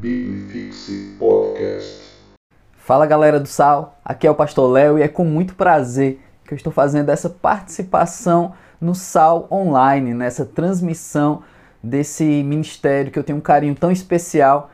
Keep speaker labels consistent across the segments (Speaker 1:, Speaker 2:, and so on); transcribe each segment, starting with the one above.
Speaker 1: Biblifixe Podcast.
Speaker 2: Fala galera do Sal, aqui é o Pastor Léo e é com muito prazer que eu estou fazendo essa participação no Sal Online, nessa transmissão desse ministério que eu tenho um carinho tão especial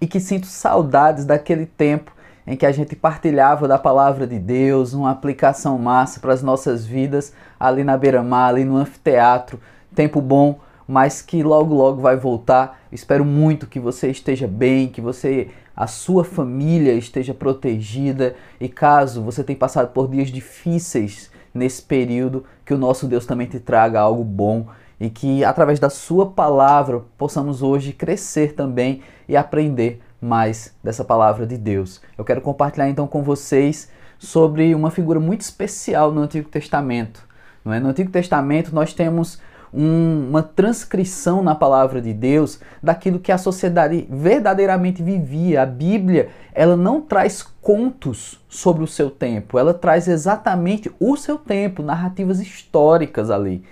Speaker 2: e que sinto saudades daquele tempo em que a gente partilhava da palavra de Deus, uma aplicação massa para as nossas vidas ali na beira-mar, ali no anfiteatro. Tempo bom, mas que logo logo vai voltar. Espero muito que você esteja bem, que você a sua família esteja protegida e caso você tenha passado por dias difíceis nesse período, que o nosso Deus também te traga algo bom e que através da sua palavra possamos hoje crescer também e aprender mais dessa palavra de Deus. Eu quero compartilhar então com vocês sobre uma figura muito especial no Antigo Testamento. É? No Antigo Testamento nós temos um, uma transcrição na palavra de Deus daquilo que a sociedade verdadeiramente vivia. A Bíblia, ela não traz contos sobre o seu tempo, ela traz exatamente o seu tempo, narrativas históricas ali.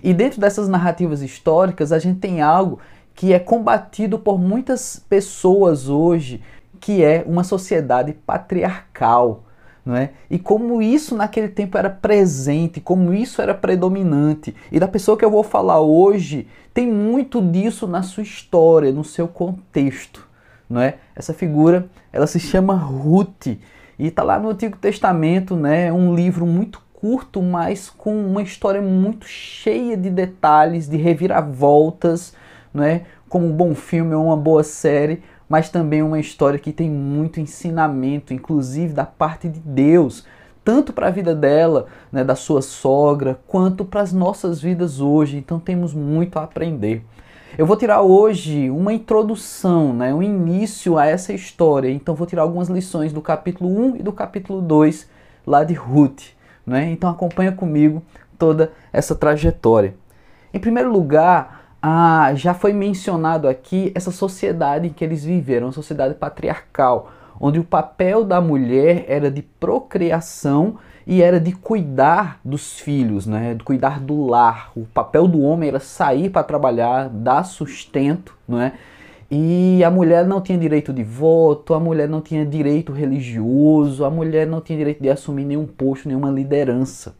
Speaker 2: E dentro dessas narrativas históricas, a gente tem algo que é combatido por muitas pessoas hoje, que é uma sociedade patriarcal não é? E como isso naquele tempo era presente, como isso era predominante. E da pessoa que eu vou falar hoje, tem muito disso na sua história, no seu contexto, não é? Essa figura, ela se chama Ruth e está lá no Antigo Testamento, né? Um livro muito curto, mas com uma história muito cheia de detalhes, de reviravoltas, não é? Como um bom filme ou uma boa série, mas também uma história que tem muito ensinamento, inclusive da parte de Deus, tanto para a vida dela, né, da sua sogra, quanto para as nossas vidas hoje. Então temos muito a aprender. Eu vou tirar hoje uma introdução, né, um início a essa história. Então vou tirar algumas lições do capítulo 1 e do capítulo 2 lá de Ruth. Né? Então acompanha comigo toda essa trajetória. Em primeiro lugar, ah, já foi mencionado aqui essa sociedade em que eles viveram, uma sociedade patriarcal, onde o papel da mulher era de procriação e era de cuidar dos filhos, né? de cuidar do lar. O papel do homem era sair para trabalhar, dar sustento, não é? E a mulher não tinha direito de voto, a mulher não tinha direito religioso, a mulher não tinha direito de assumir nenhum posto, nenhuma liderança.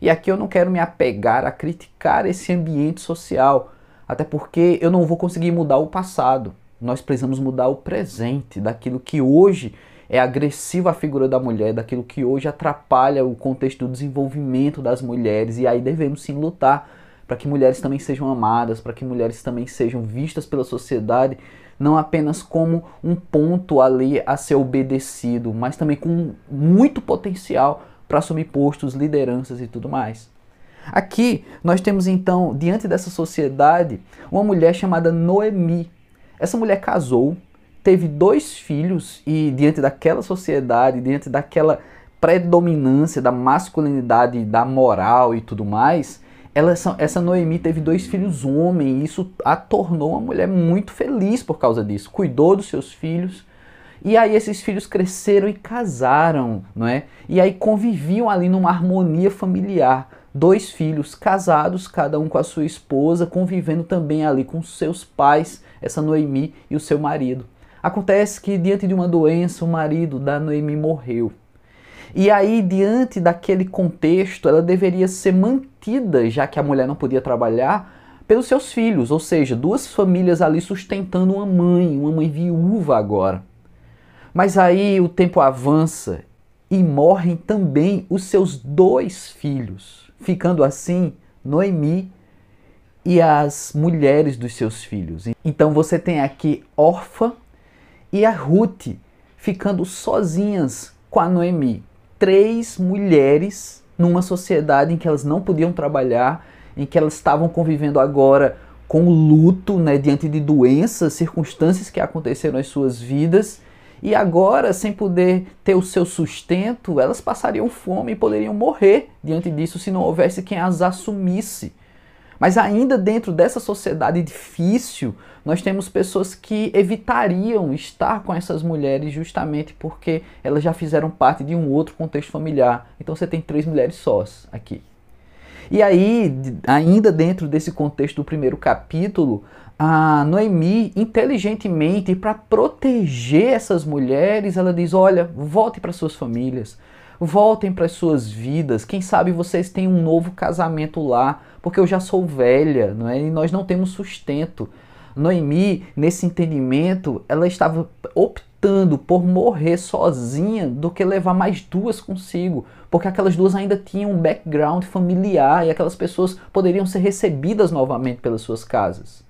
Speaker 2: E aqui eu não quero me apegar a criticar esse ambiente social, até porque eu não vou conseguir mudar o passado. Nós precisamos mudar o presente, daquilo que hoje é agressivo à figura da mulher, daquilo que hoje atrapalha o contexto do desenvolvimento das mulheres. E aí devemos sim lutar para que mulheres também sejam amadas, para que mulheres também sejam vistas pela sociedade, não apenas como um ponto ali a ser obedecido, mas também com muito potencial para assumir postos, lideranças e tudo mais. Aqui nós temos então, diante dessa sociedade, uma mulher chamada Noemi. Essa mulher casou, teve dois filhos e diante daquela sociedade, diante daquela predominância da masculinidade, da moral e tudo mais, ela, essa Noemi teve dois filhos homens e isso a tornou uma mulher muito feliz por causa disso. Cuidou dos seus filhos, e aí esses filhos cresceram e casaram, não é? E aí conviviam ali numa harmonia familiar dois filhos casados, cada um com a sua esposa, convivendo também ali com seus pais, essa Noemi e o seu marido. Acontece que diante de uma doença, o marido da Noemi morreu. E aí, diante daquele contexto, ela deveria ser mantida, já que a mulher não podia trabalhar, pelos seus filhos, ou seja, duas famílias ali sustentando uma mãe, uma mãe viúva agora. Mas aí o tempo avança e morrem também os seus dois filhos ficando assim Noemi e as mulheres dos seus filhos. Então você tem aqui Orfa e a Ruth ficando sozinhas com a Noemi. Três mulheres numa sociedade em que elas não podiam trabalhar, em que elas estavam convivendo agora com luto, né, diante de doenças, circunstâncias que aconteceram nas suas vidas e agora, sem poder ter o seu sustento, elas passariam fome e poderiam morrer diante disso se não houvesse quem as assumisse. Mas ainda dentro dessa sociedade difícil, nós temos pessoas que evitariam estar com essas mulheres justamente porque elas já fizeram parte de um outro contexto familiar. Então você tem três mulheres sós aqui. E aí, ainda dentro desse contexto do primeiro capítulo, a Noemi, inteligentemente, para proteger essas mulheres, ela diz: olha, volte para suas famílias, voltem para suas vidas. Quem sabe vocês têm um novo casamento lá, porque eu já sou velha, não é? E nós não temos sustento. Noemi, nesse entendimento, ela estava optando por morrer sozinha do que levar mais duas consigo, porque aquelas duas ainda tinham um background familiar e aquelas pessoas poderiam ser recebidas novamente pelas suas casas.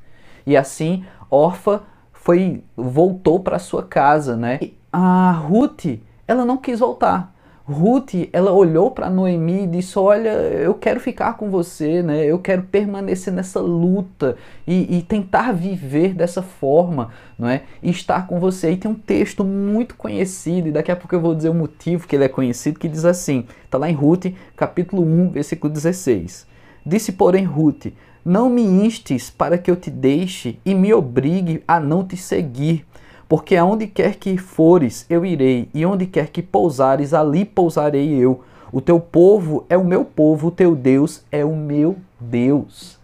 Speaker 2: E assim, Orfa foi voltou para sua casa, né? E a Ruth, ela não quis voltar. Ruth, ela olhou para Noemi e disse: Olha, eu quero ficar com você, né? Eu quero permanecer nessa luta e, e, tentar viver dessa forma, não é? E estar com você. E tem um texto muito conhecido, e daqui a pouco eu vou dizer o motivo que ele é conhecido, que diz assim: está lá em Ruth, capítulo 1, versículo 16. Disse, porém, Ruth: não me instes para que eu te deixe e me obrigue a não te seguir, porque aonde quer que fores, eu irei, e onde quer que pousares, ali pousarei eu. O teu povo é o meu povo, o teu Deus é o meu Deus.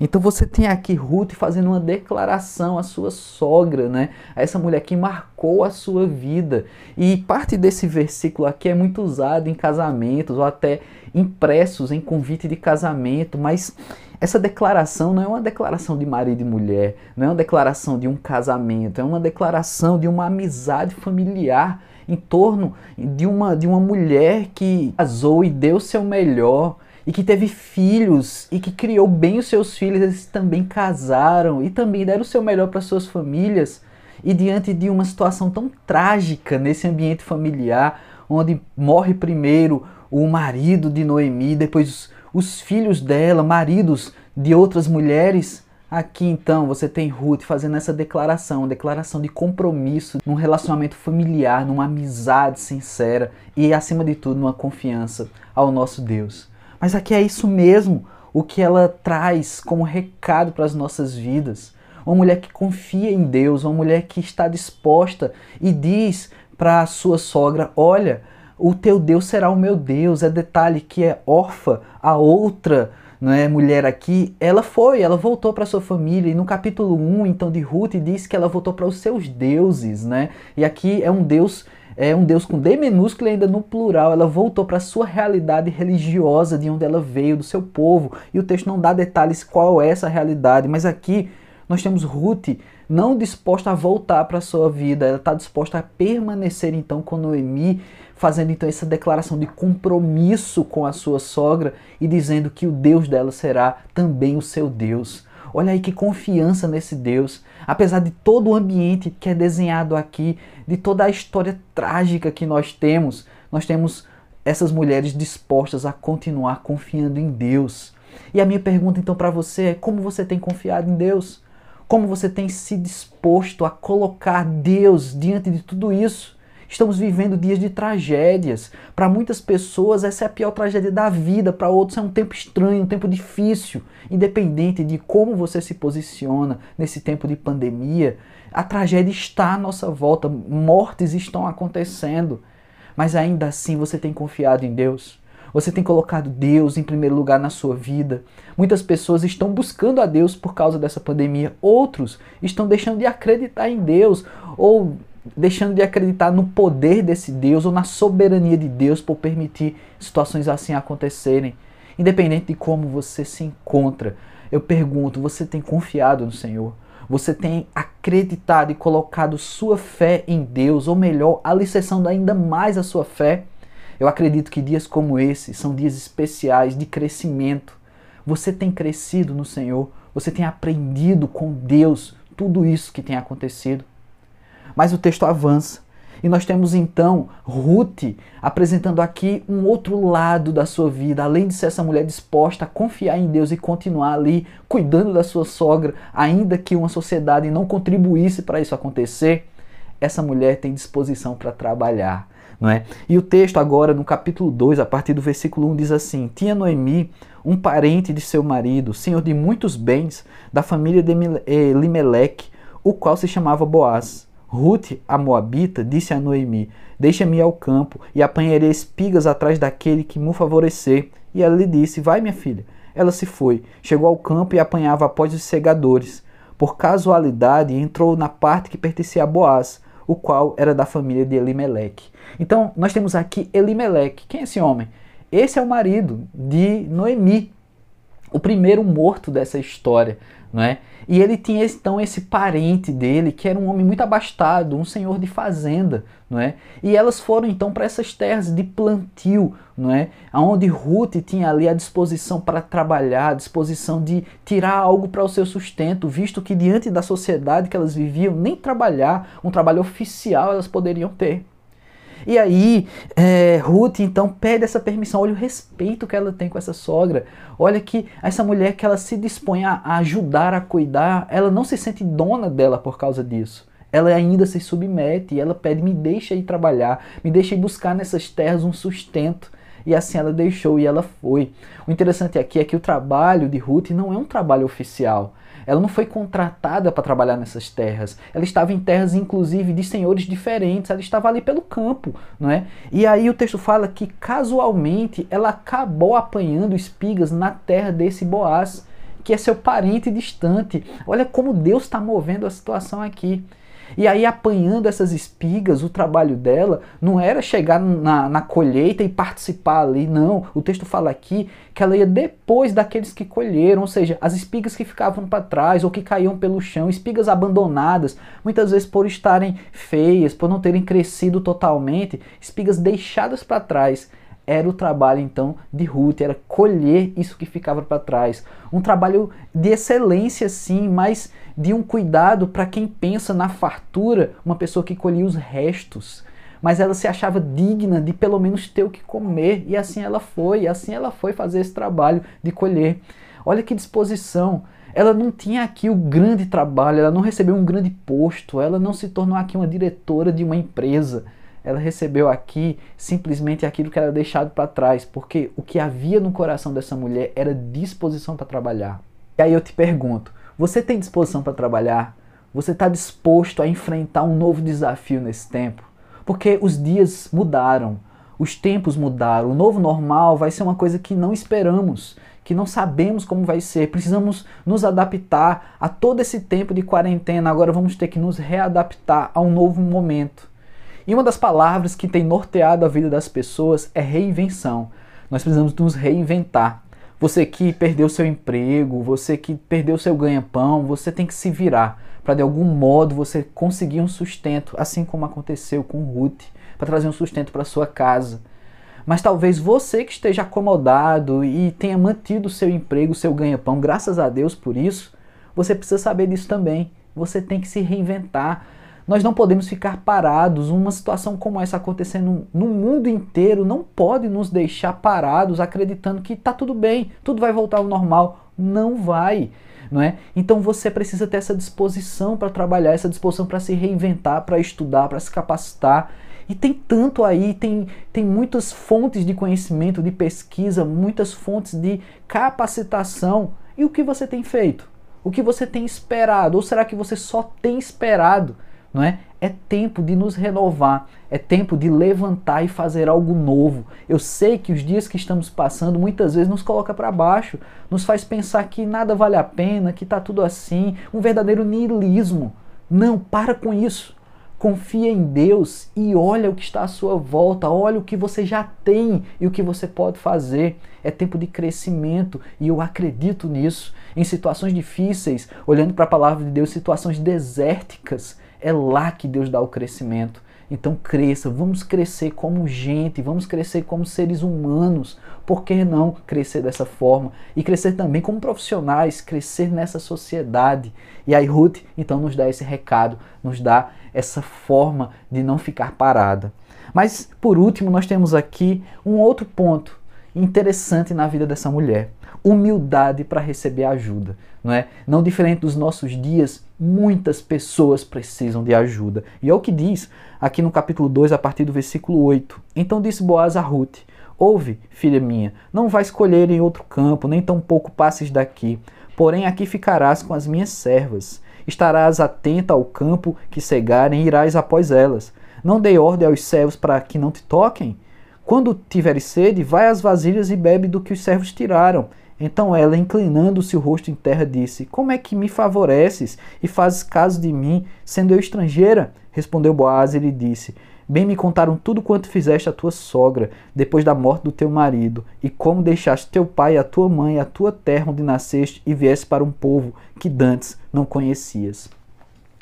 Speaker 2: Então você tem aqui Ruth fazendo uma declaração à sua sogra, né? A essa mulher que marcou a sua vida. E parte desse versículo aqui é muito usado em casamentos ou até impressos em convite de casamento, mas essa declaração não é uma declaração de marido e mulher, não é uma declaração de um casamento, é uma declaração de uma amizade familiar em torno de uma, de uma mulher que casou e deu seu melhor e que teve filhos e que criou bem os seus filhos, eles também casaram e também deram o seu melhor para suas famílias. E diante de uma situação tão trágica nesse ambiente familiar, onde morre primeiro o marido de Noemi, depois os filhos dela, maridos de outras mulheres. Aqui então você tem Ruth fazendo essa declaração, declaração de compromisso num relacionamento familiar, numa amizade sincera e acima de tudo numa confiança ao nosso Deus. Mas aqui é isso mesmo o que ela traz como recado para as nossas vidas. Uma mulher que confia em Deus, uma mulher que está disposta e diz para a sua sogra: Olha, o teu Deus será o meu Deus. É detalhe que é órfã, a outra não é, mulher aqui, ela foi, ela voltou para sua família. E no capítulo 1, então, de Ruth, diz que ela voltou para os seus deuses, né? E aqui é um Deus é um Deus com D minúsculo ainda no plural. Ela voltou para a sua realidade religiosa, de onde ela veio, do seu povo. E o texto não dá detalhes qual é essa realidade, mas aqui nós temos Ruth não disposta a voltar para a sua vida, ela está disposta a permanecer então com Noemi fazendo então essa declaração de compromisso com a sua sogra e dizendo que o Deus dela será também o seu Deus. Olha aí que confiança nesse Deus. Apesar de todo o ambiente que é desenhado aqui, de toda a história trágica que nós temos, nós temos essas mulheres dispostas a continuar confiando em Deus. E a minha pergunta então para você é: como você tem confiado em Deus? Como você tem se disposto a colocar Deus diante de tudo isso? Estamos vivendo dias de tragédias. Para muitas pessoas, essa é a pior tragédia da vida. Para outros, é um tempo estranho, um tempo difícil. Independente de como você se posiciona nesse tempo de pandemia, a tragédia está à nossa volta. Mortes estão acontecendo. Mas ainda assim, você tem confiado em Deus. Você tem colocado Deus em primeiro lugar na sua vida. Muitas pessoas estão buscando a Deus por causa dessa pandemia. Outros estão deixando de acreditar em Deus ou deixando de acreditar no poder desse Deus ou na soberania de Deus por permitir situações assim acontecerem. Independente de como você se encontra, eu pergunto: você tem confiado no Senhor? Você tem acreditado e colocado sua fé em Deus, ou melhor, alicerçando ainda mais a sua fé? Eu acredito que dias como esse são dias especiais de crescimento. Você tem crescido no Senhor, você tem aprendido com Deus tudo isso que tem acontecido. Mas o texto avança. E nós temos então Ruth apresentando aqui um outro lado da sua vida, além de ser essa mulher disposta a confiar em Deus e continuar ali cuidando da sua sogra, ainda que uma sociedade não contribuísse para isso acontecer, essa mulher tem disposição para trabalhar. Não é? E o texto agora, no capítulo 2, a partir do versículo 1, diz assim: Tinha Noemi um parente de seu marido, senhor de muitos bens, da família de Elimelec, o qual se chamava Boaz. Ruth, a Moabita, disse a Noemi: Deixa-me ao campo e apanharei espigas atrás daquele que me favorecer. E ela lhe disse: Vai, minha filha. Ela se foi, chegou ao campo e apanhava após os segadores. por casualidade, entrou na parte que pertencia a Boaz, o qual era da família de Elimeleque. Então, nós temos aqui Elimeleque. Quem é esse homem? Esse é o marido de Noemi, o primeiro morto dessa história, não é? E ele tinha então esse parente dele, que era um homem muito abastado, um senhor de fazenda, não é? E elas foram então para essas terras de plantio, não é? Onde Ruth tinha ali a disposição para trabalhar, a disposição de tirar algo para o seu sustento, visto que diante da sociedade que elas viviam, nem trabalhar, um trabalho oficial elas poderiam ter. E aí, é, Ruth então pede essa permissão. Olha o respeito que ela tem com essa sogra. Olha que essa mulher que ela se dispõe a ajudar, a cuidar, ela não se sente dona dela por causa disso. Ela ainda se submete e ela pede: me deixa ir trabalhar, me deixa ir buscar nessas terras um sustento. E assim ela deixou e ela foi. O interessante aqui é que o trabalho de Ruth não é um trabalho oficial. Ela não foi contratada para trabalhar nessas terras. Ela estava em terras, inclusive, de senhores diferentes. Ela estava ali pelo campo, não é? E aí o texto fala que casualmente ela acabou apanhando espigas na terra desse Boaz, que é seu parente distante. Olha como Deus está movendo a situação aqui. E aí, apanhando essas espigas, o trabalho dela não era chegar na, na colheita e participar ali, não. O texto fala aqui que ela ia depois daqueles que colheram, ou seja, as espigas que ficavam para trás ou que caíam pelo chão, espigas abandonadas, muitas vezes por estarem feias, por não terem crescido totalmente, espigas deixadas para trás era o trabalho então de Ruth, era colher isso que ficava para trás. Um trabalho de excelência, sim, mas de um cuidado para quem pensa na fartura, uma pessoa que colhia os restos. Mas ela se achava digna de pelo menos ter o que comer, e assim ela foi, e assim ela foi fazer esse trabalho de colher. Olha que disposição. Ela não tinha aqui o grande trabalho, ela não recebeu um grande posto, ela não se tornou aqui uma diretora de uma empresa ela recebeu aqui simplesmente aquilo que era deixado para trás, porque o que havia no coração dessa mulher era disposição para trabalhar. E aí eu te pergunto: você tem disposição para trabalhar? Você está disposto a enfrentar um novo desafio nesse tempo? Porque os dias mudaram, os tempos mudaram, o novo normal vai ser uma coisa que não esperamos, que não sabemos como vai ser. Precisamos nos adaptar a todo esse tempo de quarentena. Agora vamos ter que nos readaptar a um novo momento. E uma das palavras que tem norteado a vida das pessoas é reinvenção. Nós precisamos nos reinventar. Você que perdeu seu emprego, você que perdeu seu ganha-pão, você tem que se virar para de algum modo você conseguir um sustento, assim como aconteceu com Ruth, para trazer um sustento para sua casa. Mas talvez você que esteja acomodado e tenha mantido seu emprego, seu ganha-pão, graças a Deus por isso, você precisa saber disso também. Você tem que se reinventar. Nós não podemos ficar parados. Uma situação como essa acontecendo no mundo inteiro não pode nos deixar parados acreditando que está tudo bem, tudo vai voltar ao normal. Não vai. Não é? Então você precisa ter essa disposição para trabalhar, essa disposição para se reinventar, para estudar, para se capacitar. E tem tanto aí, tem, tem muitas fontes de conhecimento, de pesquisa, muitas fontes de capacitação. E o que você tem feito? O que você tem esperado? Ou será que você só tem esperado? Não é? É tempo de nos renovar, é tempo de levantar e fazer algo novo. Eu sei que os dias que estamos passando muitas vezes nos coloca para baixo, nos faz pensar que nada vale a pena, que está tudo assim, um verdadeiro niilismo. Não, para com isso. Confia em Deus e olha o que está à sua volta, olha o que você já tem e o que você pode fazer. É tempo de crescimento e eu acredito nisso. Em situações difíceis, olhando para a palavra de Deus, situações desérticas, é lá que Deus dá o crescimento. Então cresça, vamos crescer como gente, vamos crescer como seres humanos. Por que não crescer dessa forma? E crescer também como profissionais, crescer nessa sociedade. E aí Ruth então nos dá esse recado, nos dá essa forma de não ficar parada. Mas por último, nós temos aqui um outro ponto interessante na vida dessa mulher humildade para receber ajuda, não é? Não diferente dos nossos dias, muitas pessoas precisam de ajuda. E é o que diz aqui no capítulo 2, a partir do versículo 8. Então disse Boaz a Ruth: Ouve, filha minha, não vais escolher em outro campo, nem tampouco passes daqui, porém aqui ficarás com as minhas servas. Estarás atenta ao campo que cegarem e irás após elas. Não dei ordem aos servos para que não te toquem? Quando tiveres sede, vai às vasilhas e bebe do que os servos tiraram Então ela, inclinando-se o rosto em terra, disse: Como é que me favoreces e fazes caso de mim, sendo eu estrangeira? Respondeu Boaz e lhe disse: Bem me contaram tudo quanto fizeste a tua sogra, depois da morte do teu marido, e como deixaste teu pai, a tua mãe, a tua terra onde nasceste, e vieste para um povo que dantes não conhecias.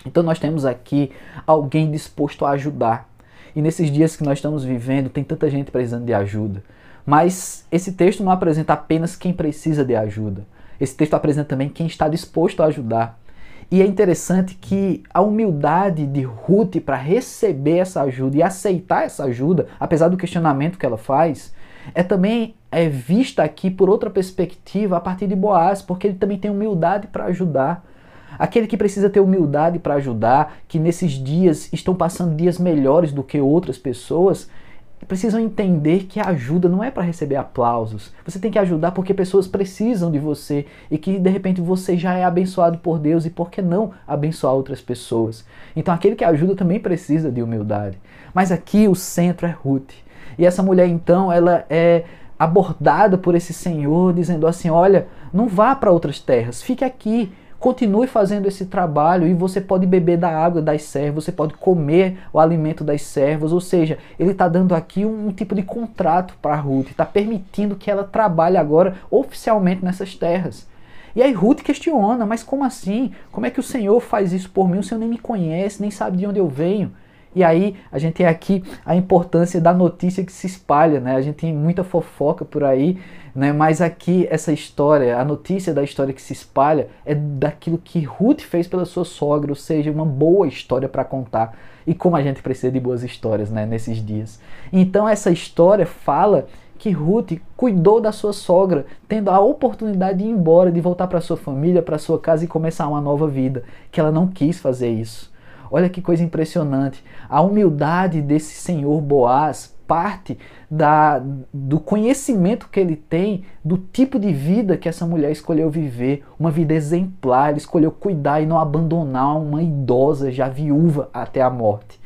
Speaker 2: Então nós temos aqui alguém disposto a ajudar. E nesses dias que nós estamos vivendo, tem tanta gente precisando de ajuda. Mas esse texto não apresenta apenas quem precisa de ajuda. Esse texto apresenta também quem está disposto a ajudar. E é interessante que a humildade de Ruth para receber essa ajuda e aceitar essa ajuda, apesar do questionamento que ela faz, é também é vista aqui por outra perspectiva a partir de Boaz, porque ele também tem humildade para ajudar. Aquele que precisa ter humildade para ajudar, que nesses dias estão passando dias melhores do que outras pessoas, precisam entender que a ajuda não é para receber aplausos. Você tem que ajudar porque pessoas precisam de você e que de repente você já é abençoado por Deus e por que não abençoar outras pessoas? Então aquele que ajuda também precisa de humildade. Mas aqui o centro é Ruth. E essa mulher então, ela é abordada por esse Senhor dizendo assim: "Olha, não vá para outras terras, fique aqui, Continue fazendo esse trabalho e você pode beber da água das servas, você pode comer o alimento das servas, ou seja, ele está dando aqui um, um, tipo de contrato para Ruth, está permitindo que ela trabalhe agora oficialmente nessas terras. E aí Ruth questiona, mas como assim? Como é que o Senhor faz isso por mim? O Senhor nem me conhece, nem sabe de onde eu venho. E aí a gente tem aqui a importância da notícia que se espalha, né? A gente tem muita fofoca por aí, né? Mas aqui essa história, a notícia da história que se espalha é daquilo que Ruth fez pela sua sogra, ou seja, uma boa história para contar. E como a gente precisa de boas histórias, né, nesses dias. Então essa história fala que Ruth cuidou da sua sogra, tendo a oportunidade de ir embora, de voltar para sua família, para sua casa e começar uma nova vida, que ela não quis fazer isso. Olha que coisa impressionante. A humildade desse senhor Boaz parte da, do conhecimento que ele tem do tipo de vida que essa mulher escolheu viver, uma vida exemplar, ele escolheu cuidar e não abandonar uma idosa já viúva até a morte.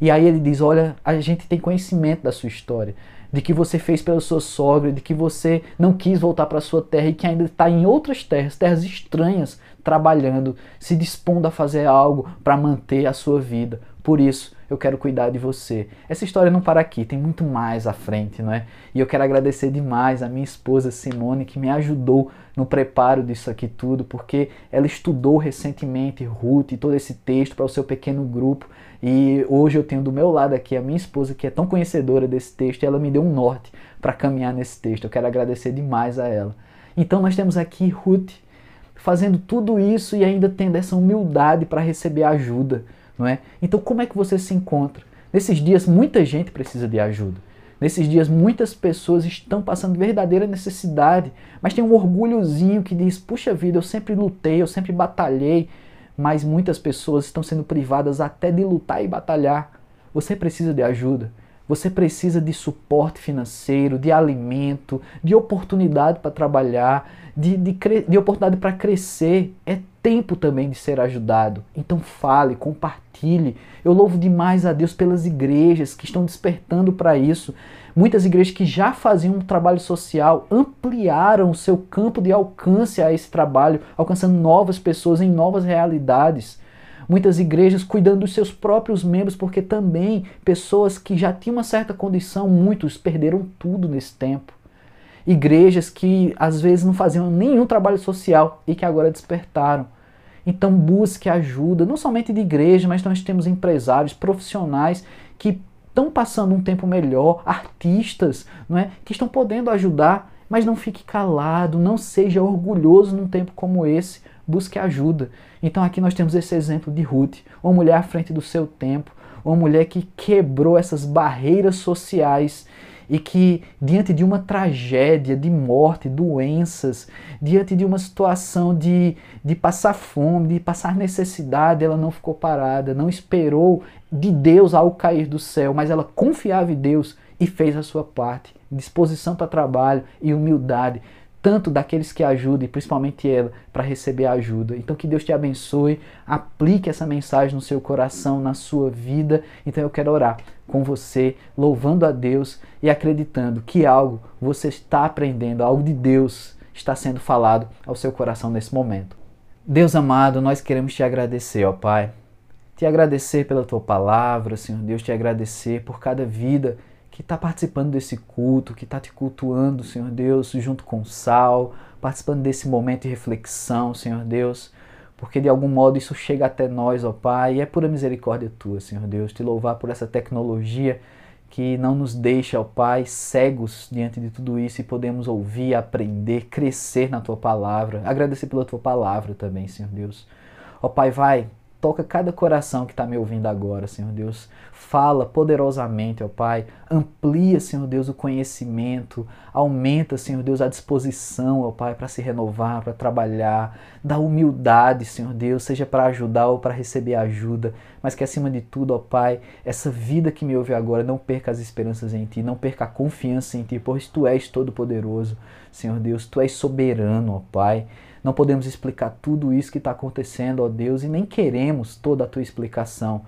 Speaker 2: E aí ele diz: Olha, a gente tem conhecimento da sua história, de que você fez pela sua sogra, de que você não quis voltar para sua terra e que ainda está em outras terras, terras estranhas, trabalhando, se dispondo a fazer algo para manter a sua vida. Por isso, eu quero cuidar de você. Essa história não para aqui, tem muito mais à frente, não é? E eu quero agradecer demais a minha esposa Simone, que me ajudou no preparo disso aqui tudo, porque ela estudou recentemente Ruth e todo esse texto para o seu pequeno grupo. E hoje eu tenho do meu lado aqui a minha esposa, que é tão conhecedora desse texto, e ela me deu um norte para caminhar nesse texto. Eu quero agradecer demais a ela. Então nós temos aqui Ruth fazendo tudo isso e ainda tendo essa humildade para receber ajuda, não é? Então como é que você se encontra? Nesses dias muita gente precisa de ajuda. Nesses dias muitas pessoas estão passando verdadeira necessidade, mas tem um orgulhozinho que diz: "Puxa vida, eu sempre lutei, eu sempre batalhei", mas muitas pessoas estão sendo privadas até de lutar e batalhar. Você precisa de ajuda. Você precisa de suporte financeiro, de alimento, de oportunidade para trabalhar, de, de, de oportunidade para crescer. É tempo também de ser ajudado. Então fale, compartilhe. Eu louvo demais a Deus pelas igrejas que estão despertando para isso. Muitas igrejas que já faziam um trabalho social ampliaram o seu campo de alcance a esse trabalho, alcançando novas pessoas em novas realidades muitas igrejas cuidando dos seus próprios membros, porque também pessoas que já tinham uma certa condição, muitos perderam tudo nesse tempo. Igrejas que às vezes não faziam nenhum trabalho social e que agora despertaram. Então busque ajuda, não somente de igreja, mas nós temos empresários, profissionais que estão passando um tempo melhor, artistas, não é, que estão podendo ajudar, mas não fique calado, não seja orgulhoso num tempo como esse, busque ajuda. Então aqui nós temos esse exemplo de Ruth, uma mulher à frente do seu tempo, uma mulher que quebrou essas barreiras sociais e que, diante de uma tragédia de morte, doenças, diante de uma situação de, de passar fome, de passar necessidade, ela não ficou parada, não esperou de Deus algo cair do céu, mas ela confiava em Deus e fez a sua parte. Disposição para trabalho e humildade tanto daqueles que ajudam e principalmente ela para receber ajuda. Então que Deus te abençoe, aplique essa mensagem no seu coração, na sua vida. Então eu quero orar com você, louvando a Deus e acreditando que algo você está aprendendo, algo de Deus está sendo falado ao seu coração nesse momento. Deus amado, nós queremos te agradecer, ó Pai. Te agradecer pela tua palavra, Senhor Deus, te agradecer por cada vida que está participando desse culto, que está te cultuando, Senhor Deus, junto com o Sal, participando desse momento de reflexão, Senhor Deus, porque de algum modo isso chega até nós, ó Pai, e é pura misericórdia tua, Senhor Deus, te louvar por essa tecnologia que não nos deixa, ó Pai, cegos diante de tudo isso e podemos ouvir, aprender, crescer na tua palavra. Agradecer pela tua palavra também, Senhor Deus. Ó Pai, vai, Toca cada coração que está me ouvindo agora, Senhor Deus. Fala poderosamente, ó Pai. Amplia, Senhor Deus, o conhecimento. Aumenta, Senhor Deus, a disposição, ó Pai, para se renovar, para trabalhar. Dá humildade, Senhor Deus, seja para ajudar ou para receber ajuda. Mas que acima de tudo, ó Pai, essa vida que me ouve agora, não perca as esperanças em Ti, não perca a confiança em Ti, pois Tu és todo-poderoso, Senhor Deus. Tu és soberano, ó Pai. Não podemos explicar tudo isso que está acontecendo, ó Deus, e nem queremos toda a tua explicação,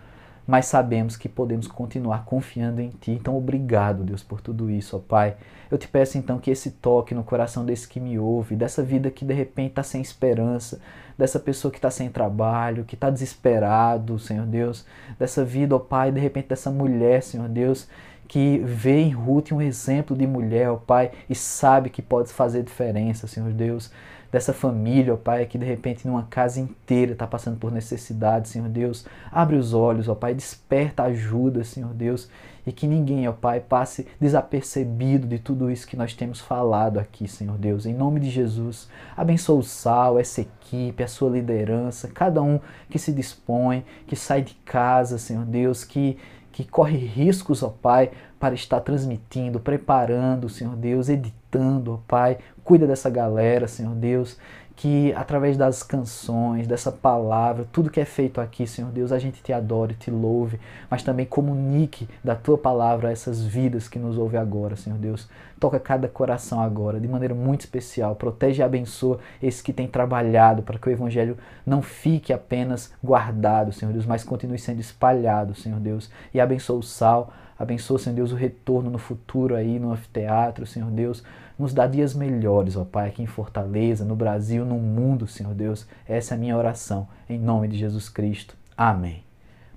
Speaker 2: mas sabemos que podemos continuar confiando em Ti. Então, obrigado, Deus, por tudo isso, ó Pai. Eu te peço então que esse toque no coração desse que me ouve, dessa vida que de repente está sem esperança, dessa pessoa que está sem trabalho, que está desesperado, Senhor Deus, dessa vida, ó Pai, de repente dessa mulher, Senhor Deus, que vê em Ruth um exemplo de mulher, ó Pai, e sabe que pode fazer diferença, Senhor Deus dessa família, ó Pai, que de repente numa casa inteira está passando por necessidade, Senhor Deus. Abre os olhos, ó Pai, desperta ajuda, Senhor Deus, e que ninguém, ó Pai, passe desapercebido de tudo isso que nós temos falado aqui, Senhor Deus. Em nome de Jesus, abençoa o Sal, essa equipe, a sua liderança, cada um que se dispõe, que sai de casa, Senhor Deus, que que corre riscos, ó Pai, para estar transmitindo, preparando, Senhor Deus, editando, ó Pai. Cuida dessa galera, Senhor Deus, que através das canções, dessa palavra, tudo que é feito aqui, Senhor Deus, a gente te adore, te louve, mas também comunique da tua palavra a essas vidas que nos ouvem agora, Senhor Deus. Toca cada coração agora, de maneira muito especial. Protege e abençoa esses que têm trabalhado para que o Evangelho não fique apenas guardado, Senhor Deus, mas continue sendo espalhado, Senhor Deus. E abençoa o sal, abençoa, Senhor Deus, o retorno no futuro aí no anfiteatro, Senhor Deus. Nos dá dias melhores, ó Pai, aqui em Fortaleza, no Brasil, no mundo, Senhor Deus. Essa é a minha oração, em nome de Jesus Cristo. Amém.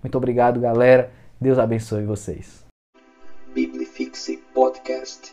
Speaker 2: Muito obrigado, galera. Deus abençoe vocês. Biblifixe Podcast.